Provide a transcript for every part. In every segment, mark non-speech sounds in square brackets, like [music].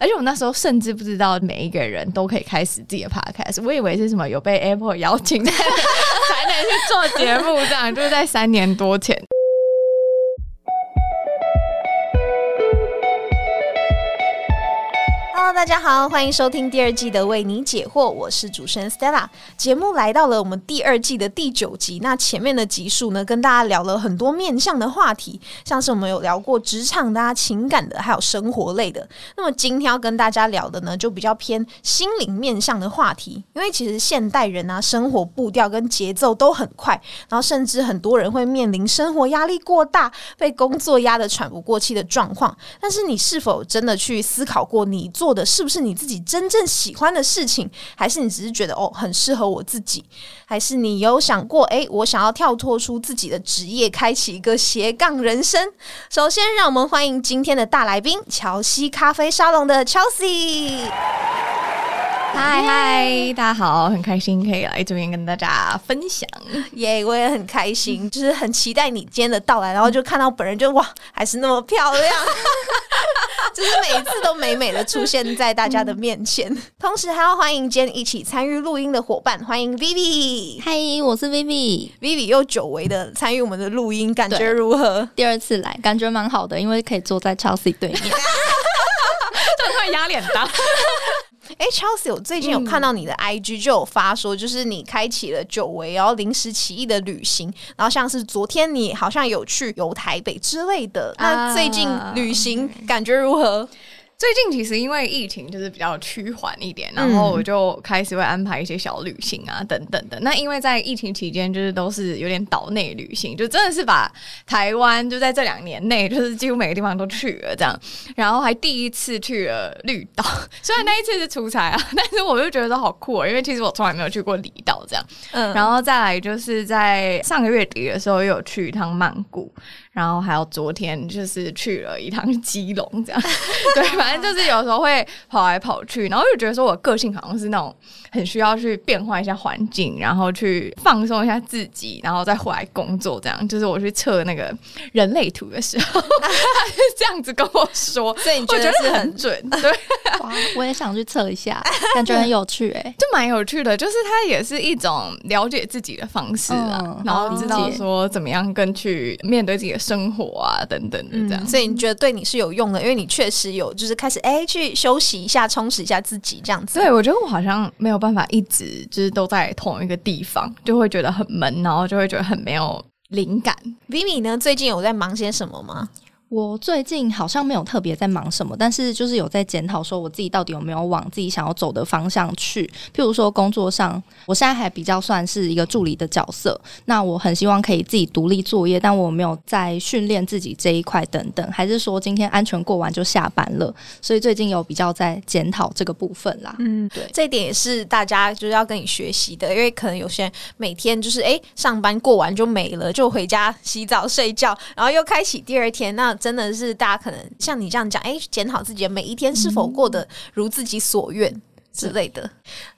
而且我那时候甚至不知道每一个人都可以开始自己的 podcast，我以为是什么有被 Apple 邀请 [laughs] 才能去做节目，这样就是在三年多前。大家好，欢迎收听第二季的为你解惑，我是主持人 Stella。节目来到了我们第二季的第九集，那前面的集数呢，跟大家聊了很多面向的话题，像是我们有聊过职场的、啊、情感的，还有生活类的。那么今天要跟大家聊的呢，就比较偏心灵面向的话题，因为其实现代人啊，生活步调跟节奏都很快，然后甚至很多人会面临生活压力过大，被工作压得喘不过气的状况。但是你是否真的去思考过，你做的是不是你自己真正喜欢的事情，还是你只是觉得哦很适合我自己，还是你有想过，诶，我想要跳脱出自己的职业，开启一个斜杠人生？首先，让我们欢迎今天的大来宾——乔西咖啡沙龙的 Chelsea。嗨嗨，大家好，很开心可以来这边跟大家分享。耶我也很开心，就是很期待你今天的到来，然后就看到本人就哇，还是那么漂亮，[laughs] 就是每一次都美美的出现在大家的面前。[laughs] 同时还要欢迎今天一起参与录音的伙伴，欢迎 Vivi。嗨，我是 Vivi，Vivi 又久违的参与我们的录音，感觉如何？第二次来，感觉蛮好的，因为可以坐在 Chelsea 对面。[laughs] [laughs] 这会压脸大。哎、c h e l s e a 我最近有看到你的 IG 就有发说，就是你开启了久违然后临时起意的旅行，然后像是昨天你好像有去游台北之类的。那啊最近旅行感觉如何？最近其实因为疫情就是比较趋缓一点，然后我就开始会安排一些小旅行啊等等的。那因为在疫情期间，就是都是有点岛内旅行，就真的是把台湾就在这两年内，就是几乎每个地方都去了这样。然后还第一次去了绿岛，[laughs] 虽然那一次是出差啊，但是我就觉得好酷、哦，因为其实我从来没有去过离岛这样。嗯，然后再来就是在上个月底的时候，又有去一趟曼谷，然后还有昨天就是去了一趟基隆，这样。[laughs] 对，反正就是有时候会跑来跑去，然后就觉得说我个性好像是那种很需要去变换一下环境，然后去放松一下自己，然后再回来工作，这样。就是我去测那个人类图的时候，他 [laughs] 是这样子跟我说，所以你我觉得是很很准，对。[laughs] 哇，我也想去测一下，感觉很有趣哎、就蛮有趣的，就是它也是一种了解自己的方式啊，嗯然后知道说怎么样跟去面对自己的生活啊等等的这样。所以你觉得对你是有用的，因为你确实有就是开始哎、去休息一下，充实一下自己这样子。对，我觉得我好像没有办法一直就是都在同一个地方，就会觉得很闷，然后就会觉得很没有灵感。Vivi 呢，最近有在忙些什么吗？我最近好像没有特别在忙什么，但是就是有在检讨，说我自己到底有没有往自己想要走的方向去。譬如说工作上，我现在还比较算是一个助理的角色，那我很希望可以自己独立作业，但我没有在训练自己这一块等等，还是说今天安全过完就下班了？所以最近有比较在检讨这个部分啦。嗯，对这一点也是大家就是要跟你学习的，因为可能有些人每天就是哎、上班过完就没了，就回家洗澡睡觉，然后又开启第二天，那真的是大家可能像你这样讲，哎、检讨自己的每一天是否过得如自己所愿。之类的，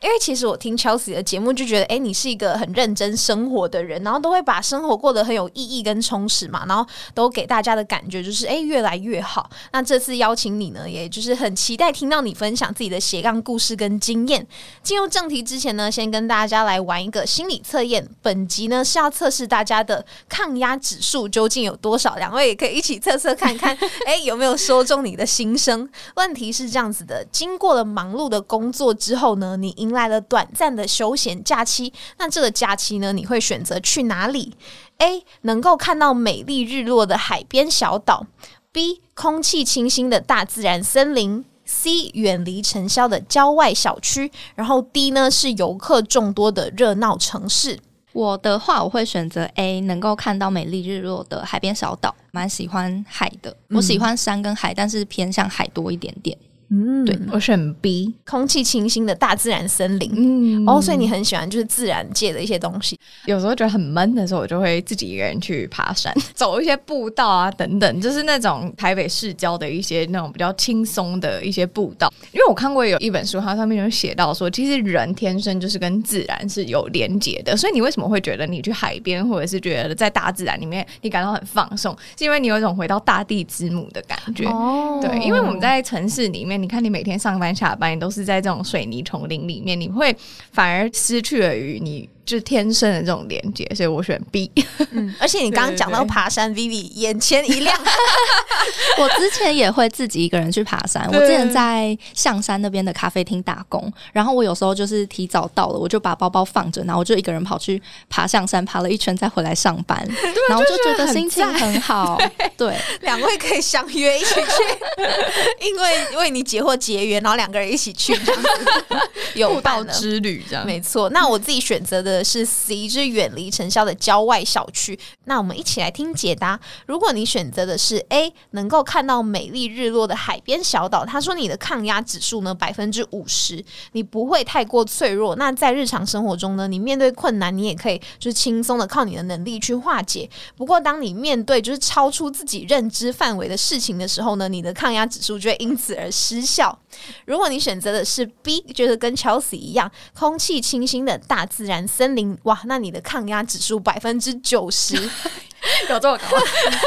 因为其实我听 Chelsea 的节目就觉得，哎、你是一个很认真生活的人，然后都会把生活过得很有意义跟充实嘛，然后都给大家的感觉就是，哎、越来越好。那这次邀请你呢，也就是很期待听到你分享自己的斜杠故事跟经验。进入正题之前呢，先跟大家来玩一个心理测验。本集呢是要测试大家的抗压指数究竟有多少，两位也可以一起测测看看，[laughs] 哎、有没有说中你的心声？问题是这样子的：经过了忙碌的工作之后呢，你迎来了短暂的休闲假期。那这个假期呢，你会选择去哪里？A. 能够看到美丽日落的海边小岛；B. 空气清新的大自然森林。C 远离尘嚣的郊外小区，然后 D 呢是游客众多的热闹城市。我的话，我会选择 A，能够看到美丽日落的海边小岛，蛮喜欢海的。我喜欢山跟海，但是偏向海多一点点。嗯，对我选 B，空气清新的大自然森林。嗯哦，所以你很喜欢就是自然界的一些东西。有时候觉得很闷的时候，我就会自己一个人去爬山，[laughs] 走一些步道啊等等，就是那种台北市郊的一些那种比较轻松的一些步道。因为我看过有一本书，它上面有写到说，其实人天生就是跟自然是有连结的，所以你为什么会觉得你去海边，或者是觉得在大自然里面你感到很放松，是因为你有一种回到大地之母的感觉。哦对，因为我们在城市里面，间，你看你每天上班下班，你都是在这种水泥丛林里面，你会反而失去了与你。就是天生的这种连接，所以我选 B。嗯，而且你刚刚讲到爬山，Vivi 眼前一亮。[laughs] 我之前也会自己一个人去爬山。我之前在象山那边的咖啡厅打工，然后我有时候就是提早到了，我就把包包放着，然后我就一个人跑去爬象山，爬了一圈再回来上班，[laughs] 然后就觉得心情很好。对，两位可以相约一起去，[laughs] 因为为你解惑结缘，然后两个人一起去，有道之旅这样。没错，那我自己选择的。是 C，就是远离尘嚣的郊外小区。那我们一起来听解答。如果你选择的是 A，能够看到美丽日落的海边小岛，他说你的抗压指数呢百分之五十，你不会太过脆弱。那在日常生活中呢，你面对困难，你也可以就是轻松的靠你的能力去化解。不过，当你面对就是超出自己认知范围的事情的时候呢，你的抗压指数就会因此而失效。如果你选择的是 B，就是跟 Chelsea 一样，空气清新的大自然森林，哇，那你的抗压指数百分之九十。有这么高？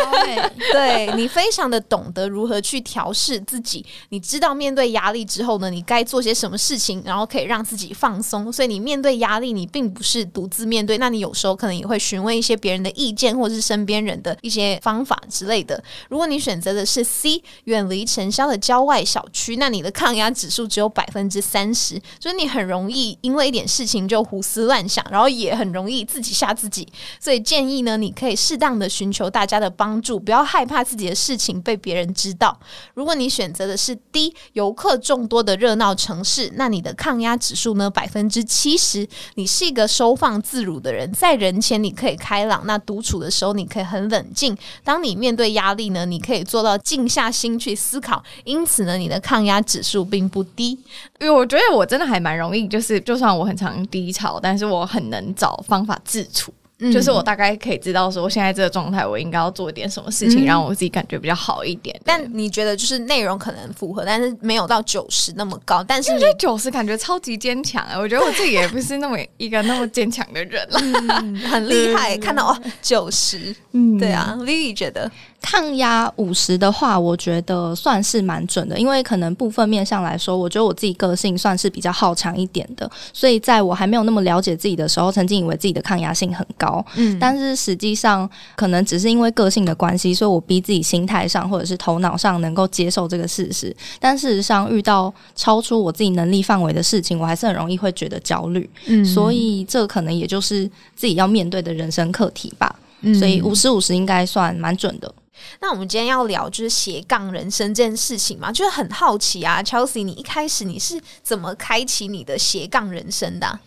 [laughs] 对你非常的懂得如何去调试自己，你知道面对压力之后呢，你该做些什么事情，然后可以让自己放松。所以你面对压力，你并不是独自面对，那你有时候可能也会询问一些别人的意见，或者是身边人的一些方法之类的。如果你选择的是 C，远离尘嚣的郊外小区，那你的抗压指数只有百分之三十，所以你很容易因为一点事情就胡思乱想，然后也很容易自己吓自己。所以建议呢，你可以适当的寻求大家的帮助，不要害怕自己的事情被别人知道。如果你选择的是低游客众多的热闹城市，那你的抗压指数呢百分之七十。你是一个收放自如的人，在人前你可以开朗，那独处的时候你可以很冷静。当你面对压力呢，你可以做到静下心去思考。因此呢，你的抗压指数并不低。因为我觉得我真的还蛮容易，就是就算我很常低潮，但是我很能找方法自处。就是我大概可以知道说，我现在这个状态，我应该要做一点什么事情，让我自己感觉比较好一点。但你觉得就是内容可能符合，但是没有到九十那么高。但是九十感觉超级坚强啊！我觉得我自己也不是那么一个那么坚强的人了，[laughs] 很厉害。看到哦，九十，嗯，对啊，Lily 觉得。抗压五十的话，我觉得算是蛮准的，因为可能部分面上来说，我觉得我自己个性算是比较好强一点的，所以在我还没有那么了解自己的时候，曾经以为自己的抗压性很高，嗯，但是实际上可能只是因为个性的关系，所以我逼自己心态上或者是头脑上能够接受这个事实，但事实上遇到超出我自己能力范围的事情，我还是很容易会觉得焦虑，嗯，所以这可能也就是自己要面对的人生课题吧，嗯。所以五十五十应该算蛮准的。那我们今天要聊就是斜杠人生这件事情嘛，就是很好奇啊，Chelsea，你一开始你是怎么开启你的斜杠人生的？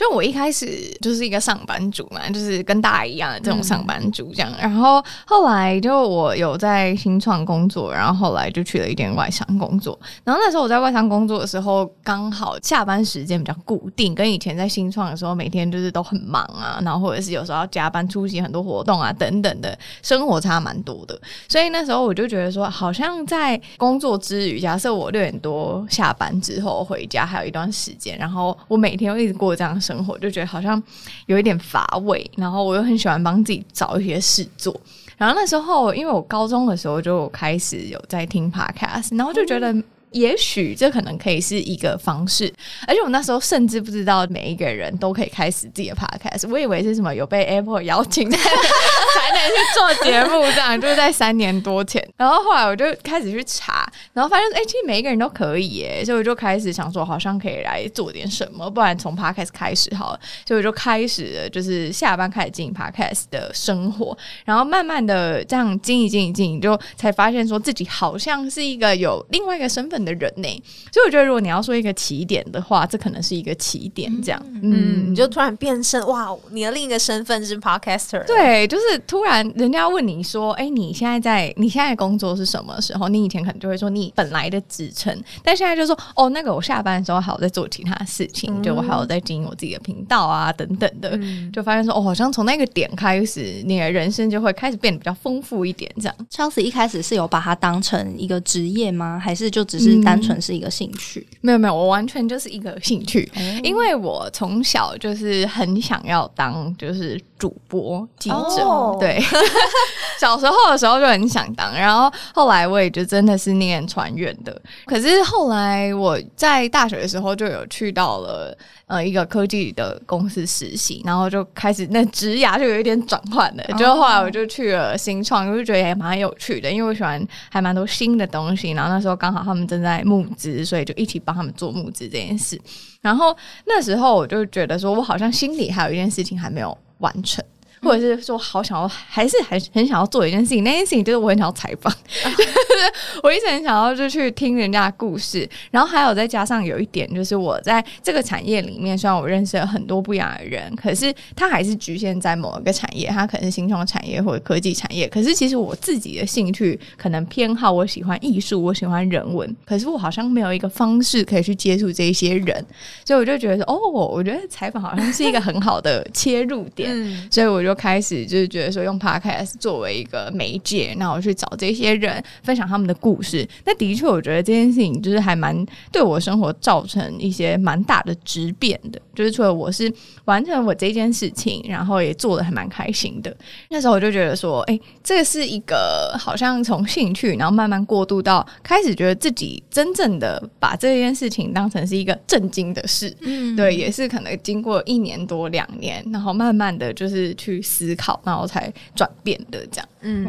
就我一开始就是一个上班族嘛，就是跟大家一样的这种上班族这样。然后后来就我有在新创工作，然后后来就去了一点外商工作。然后那时候我在外商工作的时候，刚好下班时间比较固定，跟以前在新创的时候每天就是都很忙啊，然后或者是有时候要加班出席很多活动啊等等的，生活差蛮多的。所以那时候我就觉得说，好像在工作之余，假设我六点多下班之后回家还有一段时间，然后我每天一直过这样。生活就觉得好像有一点乏味，然后我又很喜欢帮自己找一些事做。然后那时候，因为我高中的时候就开始有在听 podcast，然后就觉得。也许这可能可以是一个方式，而且我那时候甚至不知道每一个人都可以开始自己的 podcast，我以为是什么有被 Apple 邀请才能去做节目，这样就是在三年多前。[laughs] 然后后来我就开始去查，然后发现哎，其实每一个人都可以耶，所以我就开始想说，好像可以来做点什么，不然从 podcast 开始好了。所以我就开始了，就是下班开始经营 podcast 的生活，然后慢慢的这样经营、经营、经营，就才发现说自己好像是一个有另外一个身份。的人呢，所以我觉得，如果你要说一个起点的话，这可能是一个起点。这样，嗯，你就突然变身，哇，你的另一个身份是 podcaster。对，就是突然人家问你说，哎，你现在在你现在工作是什么时候？你以前可能就会说你本来的职称，但现在就说，哦，那个我下班的时候还有在做其他事情，就我还有在经营我自己的频道啊，等等的，就发现说，哦，好像从那个点开始，你的人生就会开始变得比较丰富一点。这样，Chelsea 一开始是有把它当成一个职业吗？还是就只是？是单纯是一个兴趣？没有没有，我完全就是一个兴趣，因为我从小就是很想要当就是主播记者，哦。对，[laughs] 小时候的时候就很想当，然后后来我也就真的是念传院的，可是后来我在大学的时候就有去到了呃一个科技的公司实习，然后就开始那职涯就有一点转换了，就后来我就去了新创，我就觉得也蛮有趣的，因为我喜欢还蛮多新的东西，然后那时候刚好他们正在募资，所以就一起帮他们做募资这件事。然后那时候我就觉得说，我好像心里还有一件事情还没有完成。或者是说，好想要，还是还很想要做一件事情。那件事情就是我很想要采访，[laughs] 是 [laughs] 我一直很想要就去听人家的故事。然后还有再加上有一点，就是我在这个产业里面，虽然我认识了很多不一样的人，可是它还是局限在某一个产业，它可能是新创产业或者科技产业。可是其实我自己的兴趣可能偏好，我喜欢艺术，我喜欢人文，可是我好像没有一个方式可以去接触这一些人，所以我就觉得说，哦，我觉得采访好像是一个很好的切入点。所以我就开始就是觉得说，用 podcast 作为一个媒介，那我去找这些人分享他们的故事。那的确，我觉得这件事情就是还蛮对我生活造成一些蛮大的质变的。就是除了我是完成我这件事情，然后也做的还蛮开心的。那时候我就觉得说，哎、这个是一个好像从兴趣，然后慢慢过渡到开始觉得自己真正的把这件事情当成是一个正经的事。嗯对，也是可能经过一年多两年，然后慢慢的就是去思考，然后才转变的这样。嗯，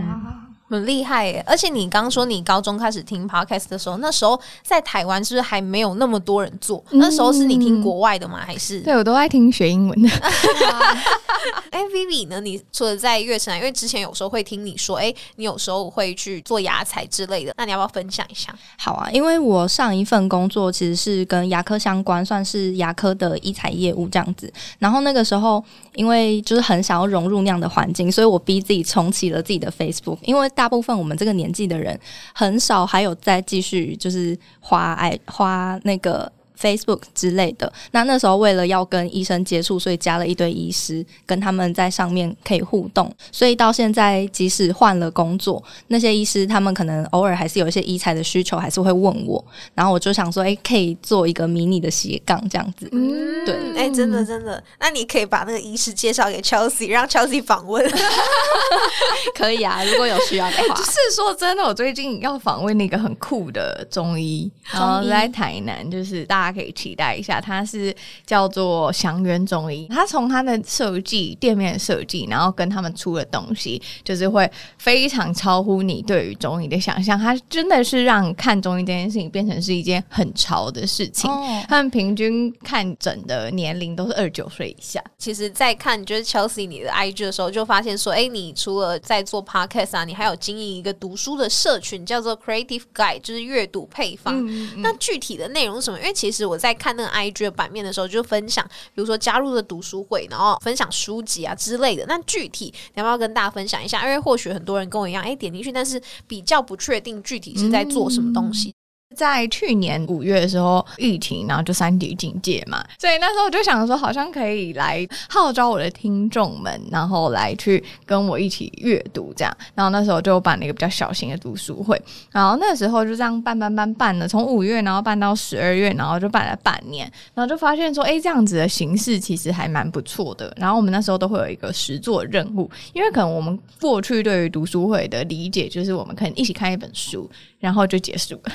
很厉害耶！而且你刚说你高中开始听 podcast 的时候，那时候在台湾是不是还没有那么多人做？那时候是你听国外的吗？还是？对我都爱听学英文的，[laughs] 哎，Vivi 呢？你除了在乐城啊，因为之前有时候会听你说，哎，你有时候会去做牙彩之类的，那你要不要分享一下？好啊，因为我上一份工作其实是跟牙科相关，算是牙科的医材业务这样子。然后那个时候，因为就是很想要融入那样的环境，所以我逼自己重启了自己的 Facebook。因为大部分我们这个年纪的人，很少还有再继续就是花爱花那个。Facebook 之类的，那那时候为了要跟医生接触，所以加了一堆医师，跟他们在上面可以互动。所以到现在，即使换了工作，那些医师他们可能偶尔还是有一些医材的需求，还是会问我。然后我就想说，哎，可以做一个迷你的斜杠这样子。嗯对哎、真的真的，那你可以把那个医师介绍给 Chelsea，让 Chelsea 访问。[laughs] 可以啊，如果有需要的话。[laughs] 是说真的，我最近要访问那个很酷的中医，然后在台南，就是大家可以期待一下，它是叫做祥源中医。它从它的设计、店面设计，然后跟他们出的东西，就是会非常超乎你对于中医的想象。它真的是让看中医这件事情变成是一件很潮的事情。哦，他们平均看诊的年龄都是二十九岁以下，其实，在看就是 Chelsea 你的 IG 的时候，就发现说，哎、你除了在做 Podcast 啊，你还有经营一个读书的社群，叫做 Creative Guide，就是阅读配方。嗯那具体的内容是什么？因为其实我在看那个 IG 的版面的时候，就分享，比如说加入了读书会，然后分享书籍啊之类的。那具体你要不要跟大家分享一下？因为或许很多人跟我一样，哎、点进去，但是比较不确定具体是在做什么东西。在去年五月的时候，疫情，然后就三级警戒嘛，所以那时候我就想说，好像可以来号召我的听众们，然后来去跟我一起阅读这样。然后那时候就办了一个比较小型的读书会，然后那时候就这样办办办办了，从五月然后办到十二月，然后就办了半年，然后就发现说，哎，这样子的形式其实还蛮不错的。然后我们那时候都会有一个实作任务，因为可能我们过去对于读书会的理解就是我们可能一起看一本书，然后就结束了。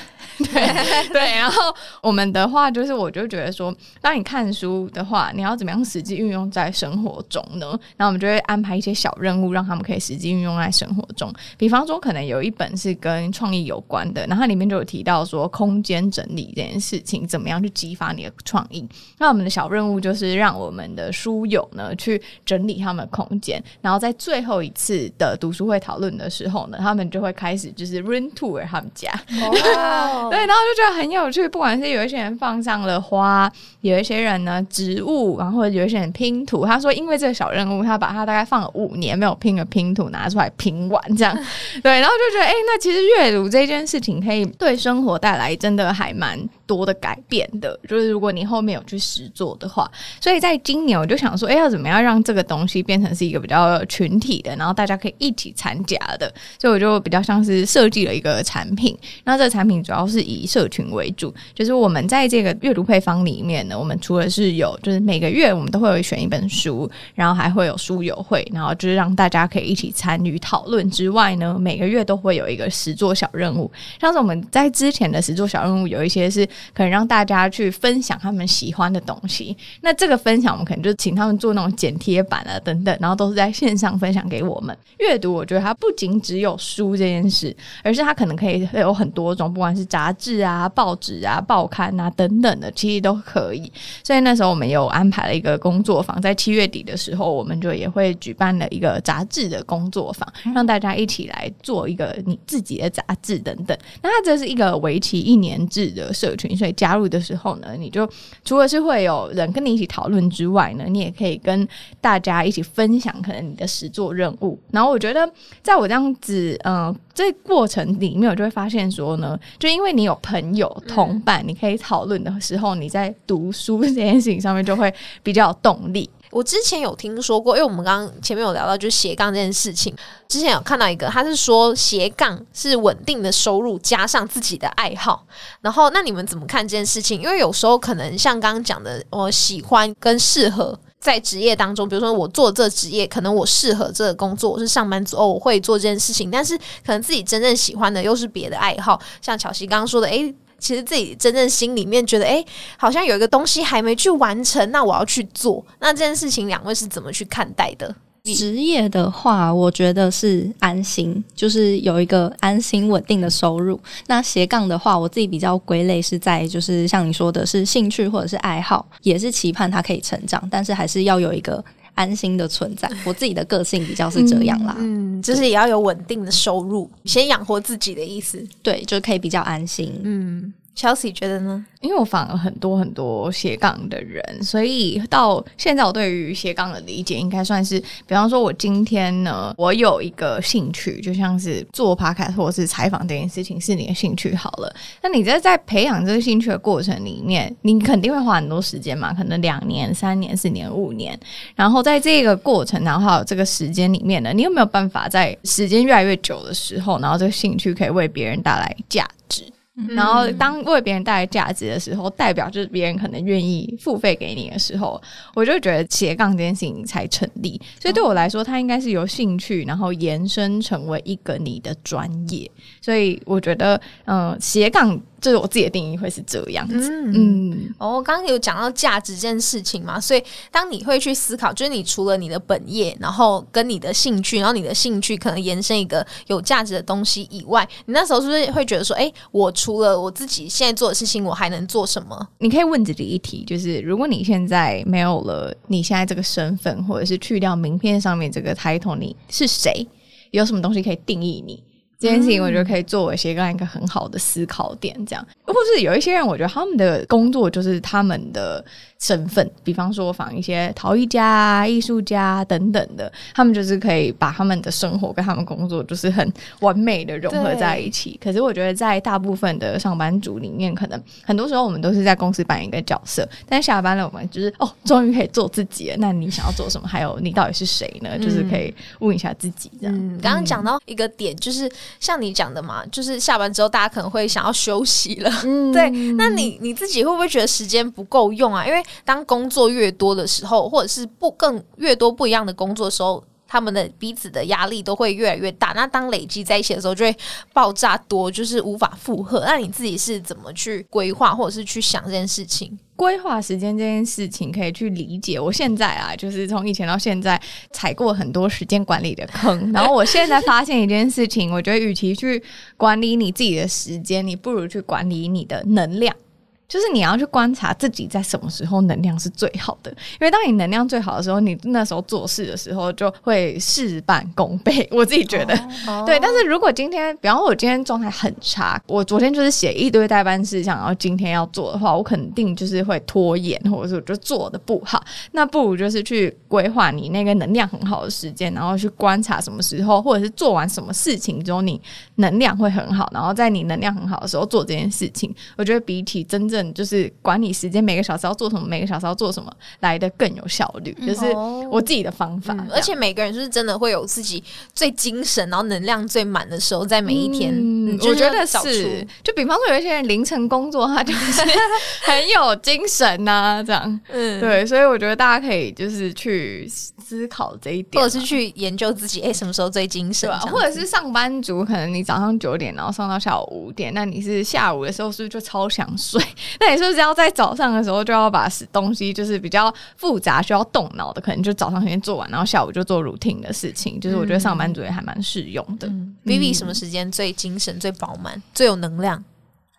对 [laughs] 对，然后我们的话就是，我就觉得说，当你看书的话，你要怎么样实际运用在生活中呢？然后我们就会安排一些小任务，让他们可以实际运用在生活中。比方说，可能有一本是跟创意有关的，然后它里面就有提到说空间整理这件事情，怎么样去激发你的创意。那我们的小任务就是让我们的书友呢去整理他们的空间，然后在最后一次的读书会讨论的时候呢，他们就会开始就是 run tour 他们家。哦对，然后就觉得很有趣。不管是有一些人放上了花，有一些人呢植物，然后有一些人拼图。他说，因为这个小任务，他把他大概放了五年没有拼的拼图拿出来拼完，这样 [laughs] 对，然后就觉得，哎、那其实阅读这件事情可以对生活带来真的还蛮多的改变的。就是如果你后面有去实做的话，所以在今年我就想说，哎、要怎么样让这个东西变成是一个比较群体的，然后大家可以一起参加的。所以我就比较像是设计了一个产品，那这个产品主要是以社群为主，就是我们在这个阅读配方里面呢，我们除了是有，就是每个月我们都会有选一本书，然后还会有书友会，然后就是让大家可以一起参与讨论之外呢，每个月都会有一个实做小任务。像是我们在之前的实做小任务，有一些是可能让大家去分享他们喜欢的东西。那这个分享，我们可能就请他们做那种剪贴板啊等等，然后都是在线上分享给我们。阅读，我觉得它不仅只有书这件事，而是它可能可以有很多种，不管是杂志啊、报纸啊、报刊啊等等的，其实都可以。所以那时候我们有安排了一个工作坊，在七月底的时候，我们就也会举办了一个杂志的工作坊，让大家一起来做一个你自己的杂志等等。那这是一个为期一年制的社群，所以加入的时候呢，你就除了是会有人跟你一起讨论之外呢，你也可以跟大家一起分享可能你的实作任务。然后我觉得，在我这样子，嗯，这过程里面，我就会发现说呢，就因为你有朋友同伴，你可以讨论的时候，你在读书这件事情上面就会比较有动力。我之前有听说过，因为我们刚刚前面有聊到就是斜杠这件事情，之前有看到一个，他是说斜杠是稳定的收入加上自己的爱好。然后，那你们怎么看这件事情？因为有时候可能像刚刚讲的，我喜欢跟适合在职业当中，比如说我做这职业，可能我适合这个工作，我是上班族，哦，我会做这件事情。但是可能自己真正喜欢的又是别的爱好，像巧西刚刚说的，诶。其实自己真正心里面觉得，哎，好像有一个东西还没去完成，那我要去做。那这件事情，两位是怎么去看待的？职业的话，我觉得是安心，就是有一个安心稳定的收入。那斜杠的话，我自己比较归类是在，就是像你说的是兴趣或者是爱好，也是期盼它可以成长，但是还是要有一个安心的存在。我自己的个性比较是这样啦，嗯，就是也要有稳定的收入，先养活自己的意思。对，就可以比较安心。嗯，Chelsea 觉得呢？因为我访了很多很多斜杠的人，所以到现在我对于斜杠的理解应该算是，比方说，我今天呢，我有一个兴趣，就像是做 podcast 或者是采访这件事情是你的兴趣好了。那你在在培养这个兴趣的过程里面，你肯定会花很多时间嘛，可能两年、三年、四年、五年。然后在这个过程，然后这个时间里面呢，你有没有办法在时间越来越久的时候，然后这个兴趣可以为别人带来价值？然后，当为别人带来价值的时候，代表就是别人可能愿意付费给你的时候，我就觉得斜杠这件事情才成立。所以对我来说，它应该是由兴趣，然后延伸成为一个你的专业。所以我觉得，嗯，斜杠。就是我自己的定义会是这样子，嗯，哦，刚刚有讲到价值这件事情嘛，所以当你会去思考，就是你除了你的本业，然后跟你的兴趣，然后你的兴趣可能延伸一个有价值的东西以外，你那时候是不是会觉得说，哎，我除了我自己现在做的事情，我还能做什么？你可以问自己一题，就是如果你现在没有了你现在这个身份，或者是去掉名片上面这个 title，你是谁？有什么东西可以定义你？这件事情我觉得可以作为斜杠一个很好的思考点，这样，或是有一些人，我觉得他们的工作就是他们的。身份，比方说仿一些陶艺家、艺术家等等的，他们就是可以把他们的生活跟他们工作就是很完美的融合在一起。可是我觉得在大部分的上班族里面，可能很多时候我们都是在公司扮演一个角色，但下班了我们就是哦，终于可以做自己了。那你想要做什么？还有你到底是谁呢？就是可以问一下自己这样。刚刚讲到一个点，就是像你讲的嘛，就是下班之后大家可能会想要休息了。[laughs] 对，那你你自己会不会觉得时间不够用啊？因为当工作越多的时候，或者是不更越多不一样的工作的时候，他们的彼此的压力都会越来越大。那当累积在一起的时候，就会爆炸多，就是无法负荷。那你自己是怎么去规划，或者是去想这件事情？规划时间这件事情可以去理解。我现在啊，就是从以前到现在踩过很多时间管理的坑，[laughs] 然后我现在发现一件事情，我觉得与其去管理你自己的时间，你不如去管理你的能量。就是你要去观察自己在什么时候能量是最好的，因为当你能量最好的时候，你那时候做事的时候就会事半功倍。[laughs] 我自己觉得，对。但是如果今天，比方说我今天状态很差，我昨天就是写一堆代办事项，然后今天要做的话，我肯定就是会拖延，或者是我就做的不好。那不如就是去规划你那个能量很好的时间，然后去观察什么时候，或者是做完什么事情之后你能量会很好，然后在你能量很好的时候做这件事情。我觉得比起真正正就是管理时间，每个小时要做什么，每个小时要做什么来的更有效率，就是哦我自己的方法。嗯而且每个人就是真的会有自己最精神，然后能量最满的时候，在每一天。嗯我觉得是，就比方说有一些人凌晨工作，他就 [laughs] 是很有精神呐、这样。嗯，对，所以我觉得大家可以就是去思考这一点啊，或者是去研究自己，哎、什么时候最精神对吧？这样子？或者是上班族，可能你早上九点，然后上到下午五点，那你是下午的时候是不是就超想睡？那你是不是要在早上的时候就要把东西就是比较复杂需要动脑的，可能就早上先做完，然后下午就做 routine 的事情？就是我觉得上班族也还蛮适用的。嗯 Vivi 什么时间最精神、最饱满、最有能量？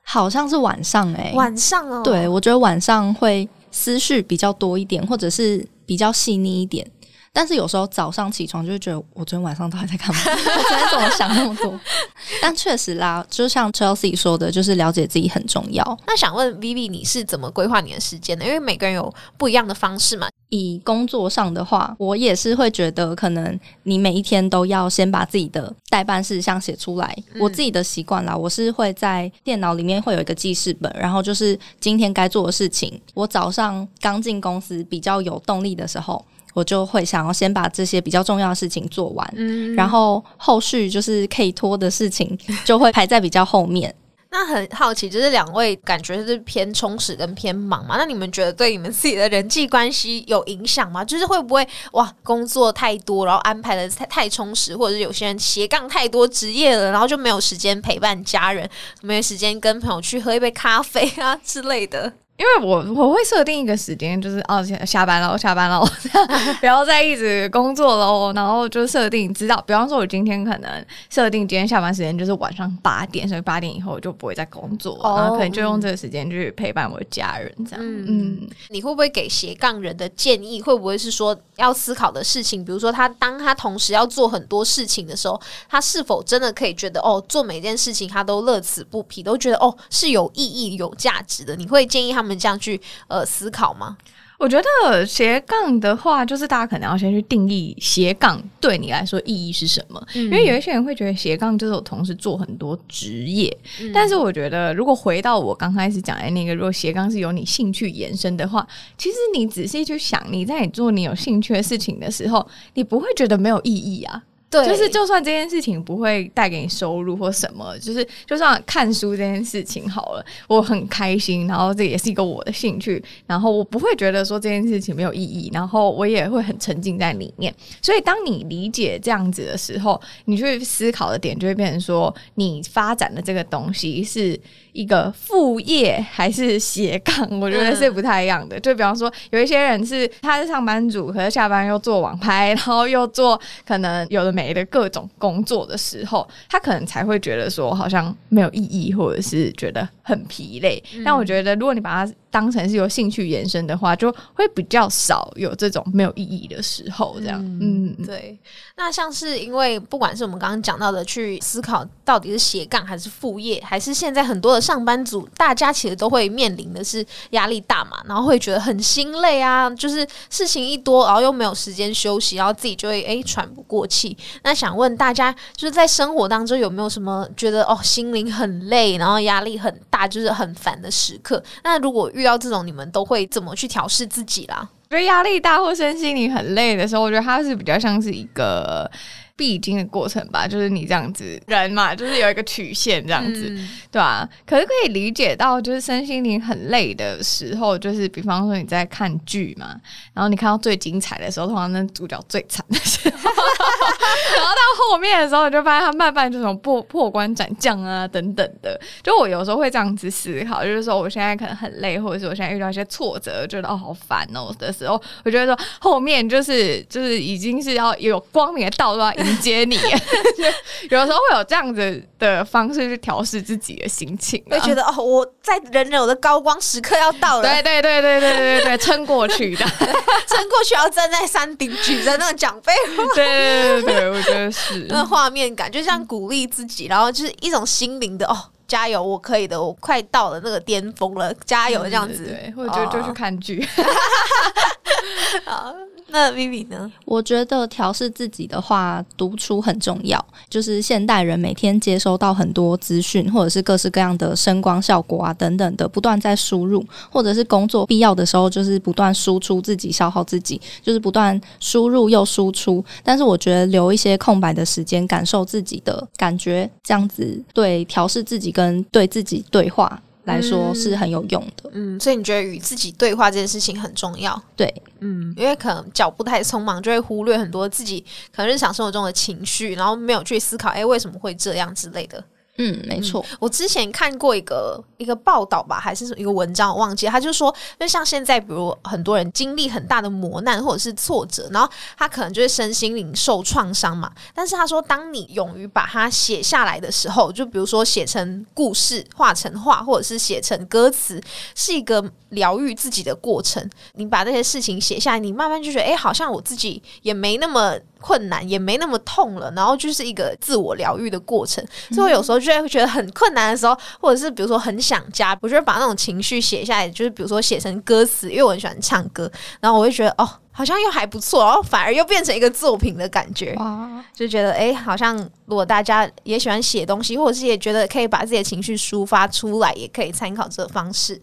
好像是晚上哎、晚上哦，对，我觉得晚上会思绪比较多一点，或者是比较细腻一点。但是有时候早上起床就会觉得，我昨天晚上到底在干嘛？[laughs] 我昨天怎么想那么多？[laughs] 但确实啦，就像 Chelsea 说的，就是了解自己很重要。那想问 Vivi，你是怎么规划你的时间的？因为每个人有不一样的方式嘛。以工作上的话，我也是会觉得，可能你每一天都要先把自己的代办事项写出来。嗯我自己的习惯啦，我是会在电脑里面会有一个记事本，然后就是今天该做的事情。我早上刚进公司比较有动力的时候，我就会想要先把这些比较重要的事情做完，嗯然后后续就是可以拖的事情 [laughs] 就会排在比较后面。那很好奇，就是两位感觉是偏充实跟偏忙嘛？那你们觉得对你们自己的人际关系有影响吗？就是会不会哇，工作太多，然后安排的太太充实，或者是有些人斜杠太多职业了，然后就没有时间陪伴家人，没有时间跟朋友去喝一杯咖啡啊之类的。因为我我会设定一个时间，就是哦下下班了，下班了，这样 [laughs] 不要再一直工作喽。然后就设定知道，比方说我今天可能设定今天下班时间就是晚上八点，所以八点以后我就不会再工作，哦然后可能就用这个时间去陪伴我的家人，这样。嗯嗯你会不会给斜杠人的建议？会不会是说要思考的事情？比如说他当他同时要做很多事情的时候，他是否真的可以觉得哦，做每件事情他都乐此不疲，都觉得哦是有意义、有价值的？你会建议他们这样去呃思考吗？我觉得斜杠的话，就是大家可能要先去定义斜杠对你来说意义是什么。因为有一些人会觉得斜杠就是我同时做很多职业，但是我觉得如果回到我刚开始讲的那个，如果斜杠是由你兴趣延伸的话，其实你仔细去想，你在你做你有兴趣的事情的时候，你不会觉得没有意义啊。对就是就算这件事情不会带给你收入或什么，就是就算看书这件事情好了，我很开心，然后这也是一个我的兴趣，然后我不会觉得说这件事情没有意义，然后我也会很沉浸在里面。所以当你理解这样子的时候，你去思考的点就会变成说，你发展的这个东西是一个副业还是斜杠？我觉得是不太一样的。就比方说，有一些人是他是上班族，可是下班又做网拍，然后又做可能有的没的各种工作的时候，他可能才会觉得说好像没有意义，或者是觉得很疲累。但我觉得，如果你把它当成是由兴趣延伸的话，就会比较少有这种没有意义的时候。这样，嗯，对，那像是因为不管是我们刚刚讲到的，去思考到底是斜杠还是副业，还是现在很多的上班族，大家其实都会面临的是压力大嘛，然后会觉得很心累啊，就是事情一多，然后又没有时间休息，然后自己就会哎喘不过气。那想问大家，就是在生活当中有没有什么觉得哦心灵很累，然后压力很大，啊就是很烦的时刻？那如果遇到这种，你们都会怎么去调试自己啦？我觉得压力大或身心灵很累的时候，我觉得它是比较像是一个必经的过程吧，就是你这样子人嘛，就是有一个曲线这样子，嗯对啊，可是可以理解到，就是身心灵很累的时候，就是比方说你在看剧嘛，然后你看到最精彩的时候，通常那主角最惨的时候，[laughs] 然后到后面的时候，你就发现他慢慢这种破破关斩将啊等等的。就我有时候会这样子思考，就是说我现在可能很累，或者是我现在遇到一些挫折，觉得哦好烦哦的时候，我觉得说后面就是就是已经是要有光明的道路要迎接你，就有时候会有这样子的方式去调试自己的心情、啊，会觉得哦，我在人人我的高光时刻要到了，对对对对对对对，撑过去的，撑过去要站在山顶举着那个奖杯，对对对对，我觉得是。那画面感就像鼓励自己，然后就是一种心灵的哦，加油，我可以的，我快到了那个巅峰了，加油这样子。对，或者就就去哦看剧。[laughs] [laughs] 好那 Vivi 呢？我觉得调试自己的话，独处很重要。就是现代人每天接收到很多资讯，或者是各式各样的声光效果啊等等的，不断在输入，或者是工作必要的时候，就是不断输出自己，消耗自己，就是不断输入又输出。但是我觉得留一些空白的时间，感受自己的感觉，这样子对调试自己跟对自己对话来说是很有用的。嗯，所以你觉得与自己对话这件事情很重要？对，嗯，因为可能脚步太匆忙，就会忽略很多自己可能日常生活中的情绪，然后没有去思考，哎，为什么会这样之类的。嗯，没错。我之前看过一个一个报道吧，还是一个文章，我忘记。他就说，就像现在，比如很多人经历很大的磨难或者是挫折，然后他可能就是身心灵受创伤嘛。但是他说，当你勇于把它写下来的时候，就比如说写成故事、画成画，或者是写成歌词，是一个疗愈自己的过程。你把这些事情写下来，你慢慢就觉得，哎，好像我自己也没那么。困难也没那么痛了，然后就是一个自我疗愈的过程。所以我有时候就会觉得很困难的时候，或者是比如说很想家，我就把那种情绪写下来，就是比如说写成歌词，因为我很喜欢唱歌，然后我会觉得哦，好像又还不错，然后反而又变成一个作品的感觉。就觉得哎，好像如果大家也喜欢写东西，或者是也觉得可以把自己的情绪抒发出来，也可以参考这个方式。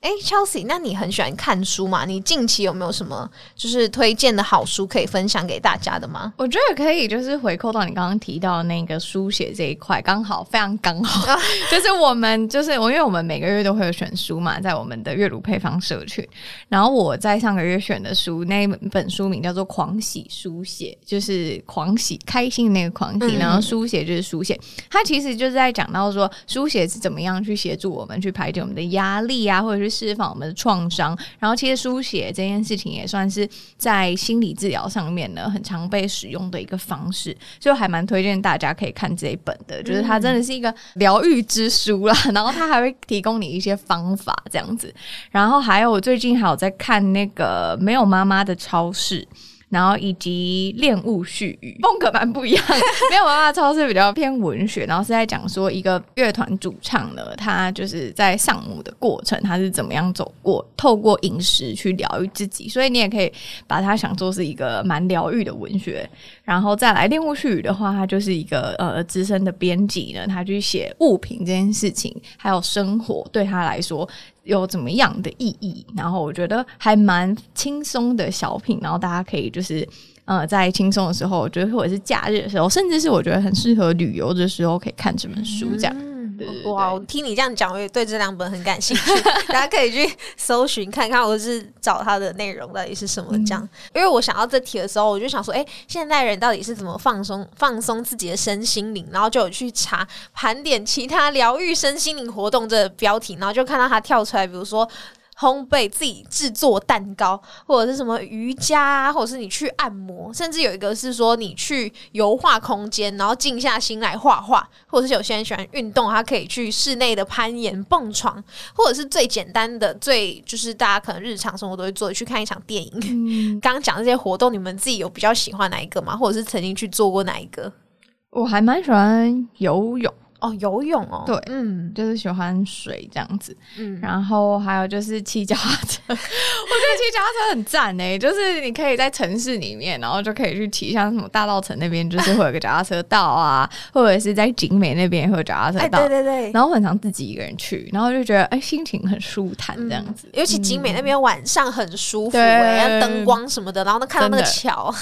哎，Chelsea，那你很喜欢看书嘛？你近期有没有什么就是推荐的好书可以分享给大家的吗？我觉得可以，就是回扣到你刚刚提到的那个书写这一块，刚好非常刚好，[laughs] 就是我们就是我，因为我们每个月都会有选书嘛，在我们的阅读配方社群。然后我在上个月选的书，那本书名叫做《狂喜书写》，就是狂喜开心的那个狂喜，然后书写就是书写。它其实就是在讲到说，书写是怎么样去协助我们去排解我们的压力啊，或者是。释放我们的创伤，然后其实书写这件事情也算是在心理治疗上面呢很常被使用的一个方式，就还蛮推荐大家可以看这一本的，就是它真的是一个疗愈之书啦。[laughs] 然后它还会提供你一些方法这样子，然后还有我最近还有在看那个没有妈妈的超市。然后以及恋物絮语风格蛮不一样，[laughs] 没有妈妈超市比较偏文学，然后是在讲说一个乐团主唱呢，他就是在丧母的过程，他是怎么样走过，透过饮食去疗愈自己，所以你也可以把它想做是一个蛮疗愈的文学。然后再来恋物絮语的话，它就是一个呃资深的编辑呢，他去写物品这件事情，还有生活对他来说。有怎么样的意义？然后我觉得还蛮轻松的小品，然后大家可以就是呃，在轻松的时候，我觉得或者是假日的时候，甚至是我觉得很适合旅游的时候，可以看这本书这样。哇！我听你这样讲，我也对这两本很感兴趣。[laughs] 大家可以去搜寻看看，或是找它的内容到底是什么这样。因为我想到这题的时候，我就想说，哎，现代人到底是怎么放松放松自己的身心灵？然后就有去查盘点其他疗愈身心灵活动这标题，然后就看到它跳出来，比如说。烘焙自己制作蛋糕，或者是什么瑜伽，或者是你去按摩，甚至有一个是说你去油画空间，然后静下心来画画，或者是有些人喜欢运动，他可以去室内的攀岩、蹦床，或者是最简单的、最就是大家可能日常生活都会做的，去看一场电影。刚刚讲这些活动，你们自己有比较喜欢哪一个吗？或者是曾经去做过哪一个？我还蛮喜欢游泳。哦，游泳哦，对，嗯，就是喜欢水这样子，嗯，然后还有就是骑脚踏车，[laughs] 我觉得骑脚踏车很赞诶，就是你可以在城市里面，然后就可以去骑，像什么大道城那边就是会有个脚踏车道啊，[laughs] 或者是在景美那边会有脚踏车道，对对对，然后很常自己一个人去，然后就觉得哎，心情很舒坦这样子，尤其景美那边晚上很舒服，哎，灯光什么的，然后能看到那个桥。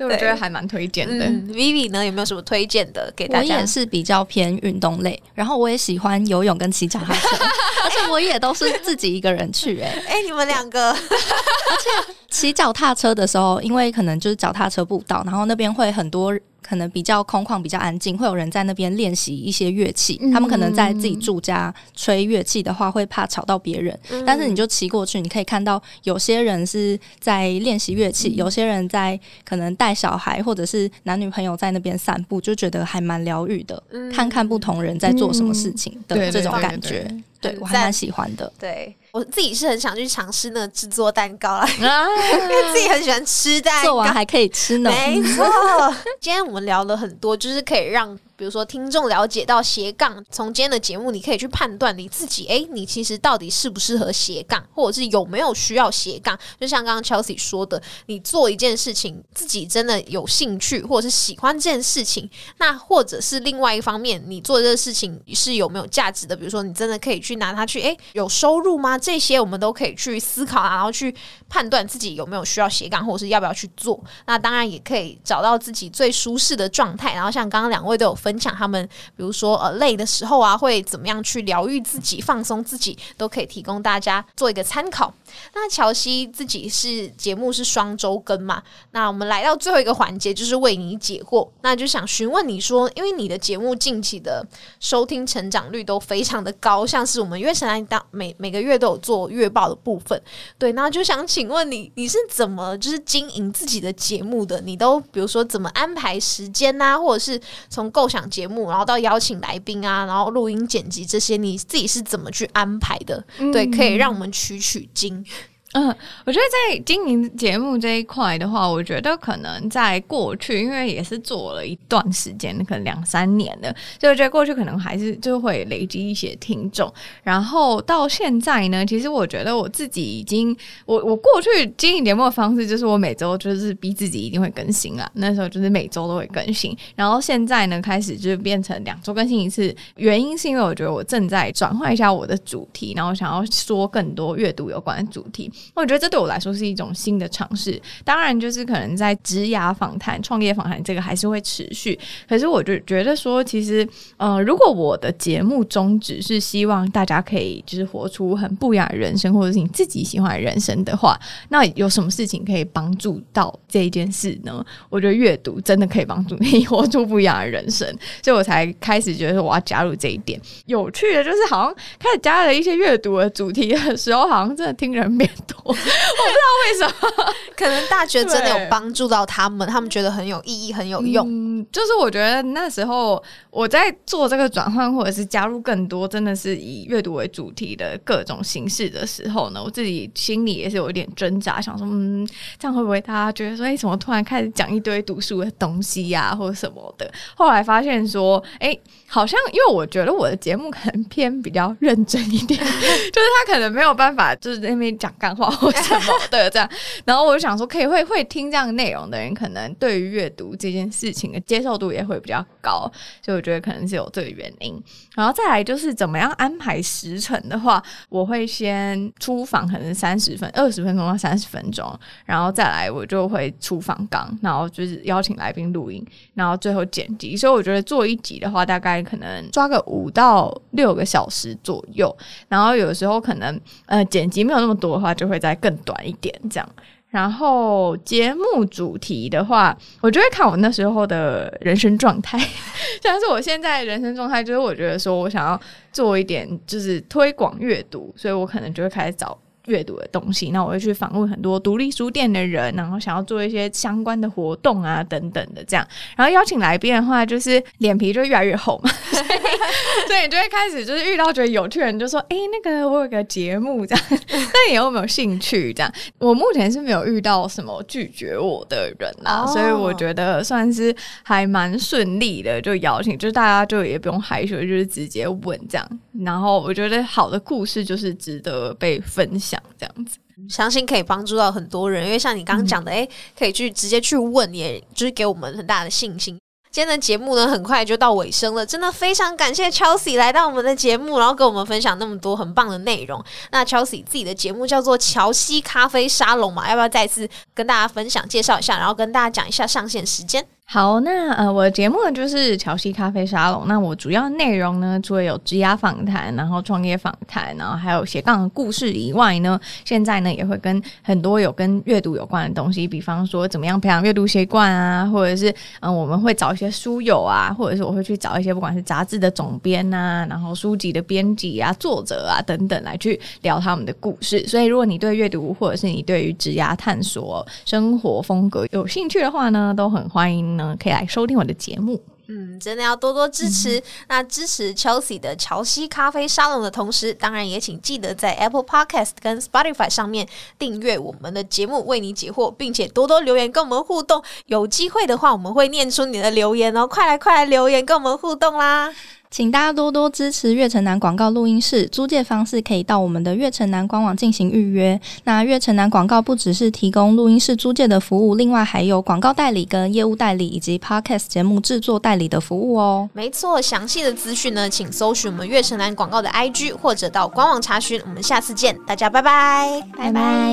所以我觉得还蛮推荐的。Vivi 呢，有没有什么推荐的给大家？我也是比较偏运动类，然后我也喜欢游泳跟骑脚踏车，[laughs] 而且我也都是自己一个人去。哎 [laughs] 哎，你们两个，而且骑脚踏车的时候，因为可能就是脚踏车步道，然后那边会很多。可能比较空旷、比较安静，会有人在那边练习一些乐器。他们可能在自己住家吹乐器的话，会怕吵到别人。但是你就骑过去，你可以看到有些人是在练习乐器，有些人在可能带小孩，或者是男女朋友在那边散步，就觉得还蛮疗愈的。看看不同人在做什么事情的这种感觉，对我还蛮喜欢的。对。我自己是很想去尝试那制作蛋糕啦，因为自己很喜欢吃蛋糕，做完还可以吃呢。没错，今天我们聊了很多，就是可以让。比如说听众了解到斜杠，从今天的节目你可以去判断你自己，诶，你其实到底适不适合斜杠，或者是有没有需要斜杠？就像刚刚 Chelsea 说的，你做一件事情，自己真的有兴趣，或者是喜欢这件事情，那或者是另外一方面，你做这个事情是有没有价值的？比如说，你真的可以去拿它去，诶，有收入吗？这些我们都可以去思考，然后去判断自己有没有需要斜杠，或者是要不要去做。那当然也可以找到自己最舒适的状态。然后像刚刚两位都有分分享，他们比如说呃累的时候啊，会怎么样去疗愈自己、放松自己，都可以提供大家做一个参考。那乔西自己是节目是双周更嘛？那我们来到最后一个环节，就是为你解惑。那就想询问你说，因为你的节目近期的收听成长率都非常的高，像是我们月神来当每每个月都有做月报的部分，对，那就想请问你，你是怎么就是经营自己的节目的？你都比如说怎么安排时间呐，或者是从构想节目，然后到邀请来宾啊，然后录音剪辑这些，你自己是怎么去安排的？对，可以让我们取取经。嗯，我觉得在经营节目这一块的话，我觉得可能在过去，因为也是做了一段时间，可能两三年的，所以我觉得过去可能还是就会累积一些听众。然后到现在呢，其实我觉得我自己已经，我我过去经营节目的方式就是我每周就是逼自己一定会更新啊，那时候就是每周都会更新。然后现在呢，开始就变成两周更新一次，原因是因为我觉得我正在转换一下我的主题，然后想要说更多阅读有关的主题。我觉得这对我来说是一种新的尝试，当然就是可能在职涯访谈、创业访谈这个还是会持续。可是我就觉得说，其实，呃，如果我的节目宗旨是希望大家可以就是活出很不雅人生，或者是你自己喜欢的人生的话，那有什么事情可以帮助到这一件事呢？我觉得阅读真的可以帮助你 [laughs] 活出不一样的人生，所以我才开始觉得说我要加入这一点。有趣的就是，好像开始加了一些阅读的主题的时候，好像真的听人 [laughs] 变多。[laughs] 我不知道为什么，可能大学真的有帮助到他们，他们觉得很有意义、很有用。嗯，就是我觉得那时候我在做这个转换，或者是加入更多真的是以阅读为主题的各种形式的时候呢，我自己心里也是有一点挣扎，想说，嗯，这样会不会大家觉得说，哎，怎么突然开始讲一堆读书的东西呀，或者什么的？后来发现说，哎，好像因为我觉得我的节目可能偏比较认真一点，[laughs] 就是他可能没有办法就是那边讲干话。或什么的 [laughs] 这样，然后我就想说，可以会会听这样内容的人，可能对于阅读这件事情的接受度也会比较高，所以我觉得可能是有这个原因。然后再来就是怎么样安排时程的话，我会先出访，可能三十分、二十分钟到三十分钟，然后再来我就会出访刚，然后就是邀请来宾录音，然后最后剪辑。所以我觉得做一集的话，大概可能抓个五到六个小时左右。然后有时候可能呃剪辑没有那么多的话，就会再更短一点这样。然后节目主题的话，我就会看我那时候的人生状态。[laughs] 像是我现在人生状态，就是我觉得说我想要做一点，就是推广阅读，所以我可能就会开始找。阅读的东西，那我会去访问很多独立书店的人，然后想要做一些相关的活动啊，等等的这样。然后邀请来宾的话，就是脸皮就越来越厚嘛，[laughs] [laughs] 所以你就会开始就是遇到觉得有趣的人，就说：“哎，那个我有个节目这样，[laughs] 那你有没有兴趣？”这样，我目前是没有遇到什么拒绝我的人啊，所以我觉得算是还蛮顺利的，就邀请，就是大家就也不用害羞，就是直接问这样。然后我觉得好的故事就是值得被分享。这样子，相信可以帮助到很多人，因为像你刚刚讲的，哎，可以去直接去问，也就是给我们很大的信心。今天的节目呢，很快就到尾声了，真的非常感谢 Chelsea 来到我们的节目，然后跟我们分享那么多很棒的内容。那 Chelsea 自己的节目叫做乔西咖啡沙龙嘛，要不要再次跟大家分享介绍一下，然后跟大家讲一下上线时间？好，那呃，我的节目呢就是乔西咖啡沙龙。那我主要内容呢，除了有职涯访谈，然后创业访谈，然后还有斜杠的故事以外呢，现在呢也会跟很多有跟阅读有关的东西，比方说怎么样培养阅读习惯啊，或者是嗯，我们会找一些书友啊，或者是我会去找一些不管是杂志的总编呐，然后书籍的编辑啊、作者啊等等来去聊他们的故事。所以，如果你对阅读或者是你对于职涯探索、生活风格有兴趣的话呢，都很欢迎。可以来收听我的节目。嗯，真的要多多支持。那支持 Chelsea 的乔西咖啡沙龙的同时，当然也请记得在 Apple Podcast 跟 Spotify 上面订阅我们的节目，为你解惑，并且多多留言跟我们互动。有机会的话，我们会念出你的留言哦，快来快来留言跟我们互动啦！请大家多多支持月城南广告录音室，租借方式可以到我们的月城南官网进行预约。那月城南广告不只是提供录音室租借的服务，另外还有广告代理、跟业务代理以及 podcast 节目制作代理的服务哦。没错，详细的资讯呢，请搜寻我们月城南广告的 IG 或者到官网查询。我们下次见，大家拜拜，拜拜。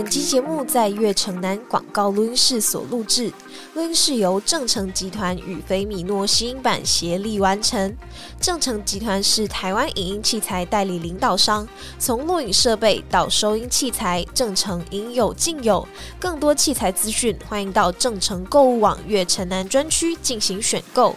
本期节目在悦城南广告录音室所录制，录音室由正成集团与菲米诺吸音版协力完成。正成集团是台湾影音器材代理领导商，从录影设备到收音器材，正成应有尽有。更多器材资讯，欢迎到正成购物网悦城南专区进行选购。